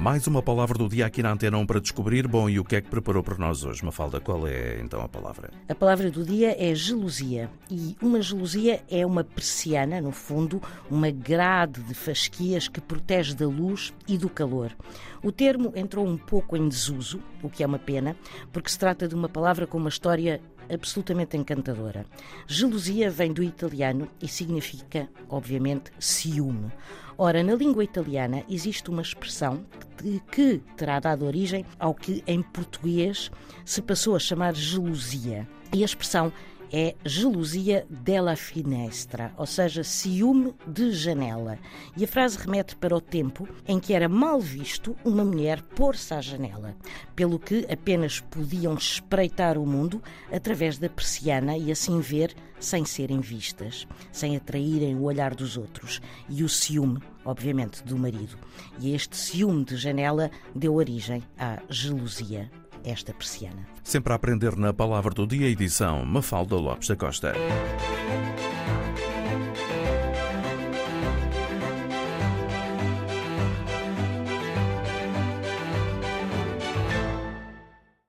Mais uma palavra do dia aqui na Antena 1 para descobrir. Bom, e o que é que preparou para nós hoje? Mafalda, qual é então a palavra? A palavra do dia é gelosia. E uma gelosia é uma persiana, no fundo, uma grade de fasquias que protege da luz e do calor. O termo entrou um pouco em desuso, o que é uma pena, porque se trata de uma palavra com uma história absolutamente encantadora. Gelosia vem do italiano e significa, obviamente, ciúme. Ora, na língua italiana existe uma expressão que terá dado origem ao que em português se passou a chamar gelosia. E a expressão é gelosia della finestra, ou seja, ciúme de janela. E a frase remete para o tempo em que era mal visto uma mulher pôr-se à janela, pelo que apenas podiam espreitar o mundo através da persiana e assim ver sem serem vistas, sem atraírem o olhar dos outros e o ciúme, obviamente, do marido. E este ciúme de janela deu origem à gelosia esta persiana. Sempre a aprender na palavra do dia, edição Mafalda Lopes da Costa.